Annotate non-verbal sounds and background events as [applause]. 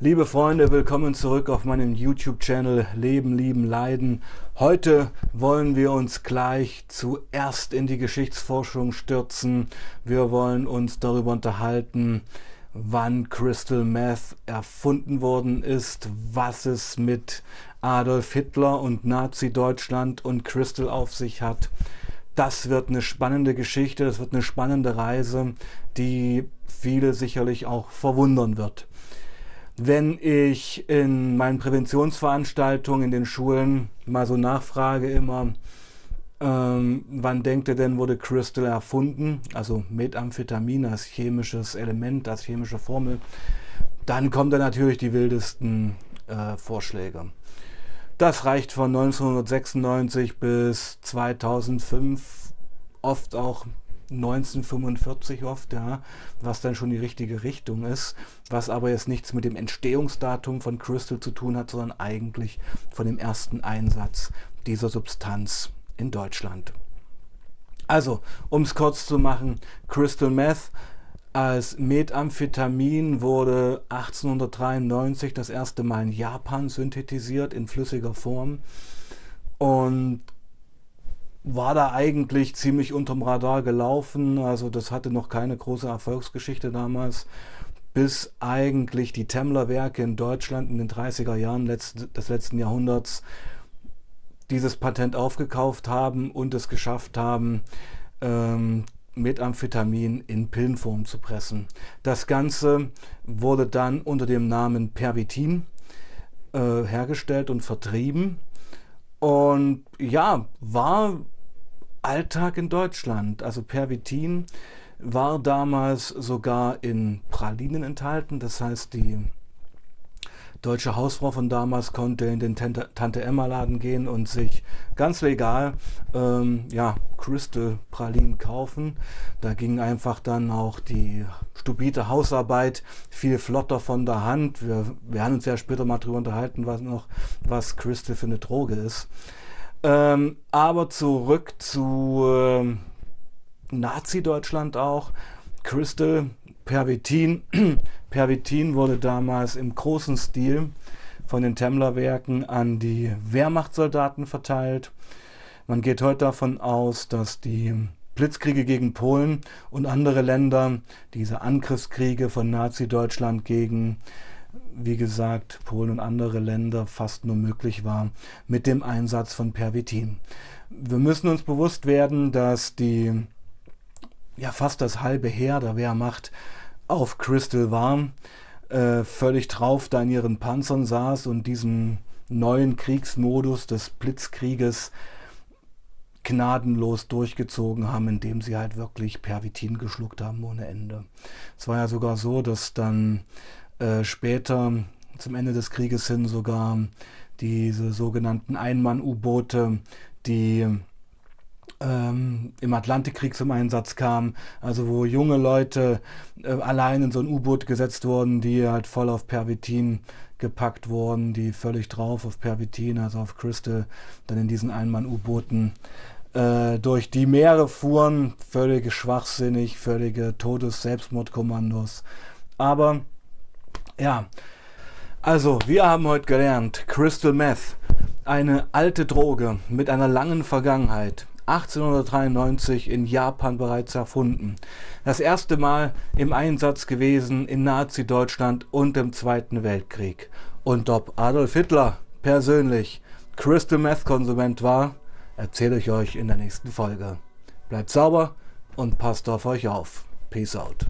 Liebe Freunde, willkommen zurück auf meinem YouTube-Channel Leben, Lieben, Leiden. Heute wollen wir uns gleich zuerst in die Geschichtsforschung stürzen. Wir wollen uns darüber unterhalten, wann Crystal Meth erfunden worden ist, was es mit Adolf Hitler und Nazi-Deutschland und Crystal auf sich hat. Das wird eine spannende Geschichte, das wird eine spannende Reise, die viele sicherlich auch verwundern wird wenn ich in meinen Präventionsveranstaltungen in den Schulen mal so nachfrage immer, ähm, wann denkt ihr denn, wurde Crystal erfunden? Also Methamphetamin als chemisches Element, als chemische Formel. Dann kommen da natürlich die wildesten äh, Vorschläge. Das reicht von 1996 bis 2005, oft auch 1945 oft, ja, was dann schon die richtige Richtung ist, was aber jetzt nichts mit dem Entstehungsdatum von Crystal zu tun hat, sondern eigentlich von dem ersten Einsatz dieser Substanz in Deutschland. Also, um es kurz zu machen, Crystal Meth als Methamphetamin wurde 1893 das erste Mal in Japan synthetisiert in flüssiger Form und war da eigentlich ziemlich unterm Radar gelaufen. Also das hatte noch keine große Erfolgsgeschichte damals, bis eigentlich die Temmler-Werke in Deutschland in den 30er Jahren des letzten Jahrhunderts dieses Patent aufgekauft haben und es geschafft haben, ähm, Methamphetamin in Pillenform zu pressen. Das Ganze wurde dann unter dem Namen Pervitin äh, hergestellt und vertrieben. Und ja, war Alltag in Deutschland. Also Pervitin war damals sogar in Pralinen enthalten. Das heißt, die deutsche Hausfrau von damals konnte in den Tante Emma Laden gehen und sich ganz legal ähm, ja, Crystal Pralinen kaufen. Da ging einfach dann auch die stupide Hausarbeit viel flotter von der Hand. Wir werden uns ja später mal darüber unterhalten, was noch was Crystal für eine Droge ist. Ähm, aber zurück zu ähm, Nazi-Deutschland auch. Crystal Pervitin. [clears throat] Pervitin wurde damals im großen Stil von den Temmler-Werken an die Wehrmachtssoldaten verteilt. Man geht heute davon aus, dass die Blitzkriege gegen Polen und andere Länder, diese Angriffskriege von Nazi-Deutschland gegen wie gesagt, Polen und andere Länder fast nur möglich war mit dem Einsatz von Pervitin. Wir müssen uns bewusst werden, dass die ja fast das halbe Heer der Wehrmacht auf Crystal war, äh, völlig drauf da in ihren Panzern saß und diesen neuen Kriegsmodus des Blitzkrieges gnadenlos durchgezogen haben, indem sie halt wirklich Pervitin geschluckt haben ohne Ende. Es war ja sogar so, dass dann äh, später zum Ende des Krieges hin sogar diese sogenannten Einmann-U-Boote, die ähm, im Atlantikkrieg zum Einsatz kamen, also wo junge Leute äh, allein in so ein U-Boot gesetzt wurden, die halt voll auf Pervitin gepackt wurden, die völlig drauf auf Pervitin, also auf Crystal, dann in diesen Einmann-U-Booten äh, durch die Meere fuhren, völlig schwachsinnig, völlige Todes-Selbstmordkommandos. Aber ja, also wir haben heute gelernt, Crystal Meth, eine alte Droge mit einer langen Vergangenheit. 1893 in Japan bereits erfunden. Das erste Mal im Einsatz gewesen in Nazi-Deutschland und im Zweiten Weltkrieg. Und ob Adolf Hitler persönlich Crystal Meth Konsument war, erzähle ich euch in der nächsten Folge. Bleibt sauber und passt auf euch auf. Peace out.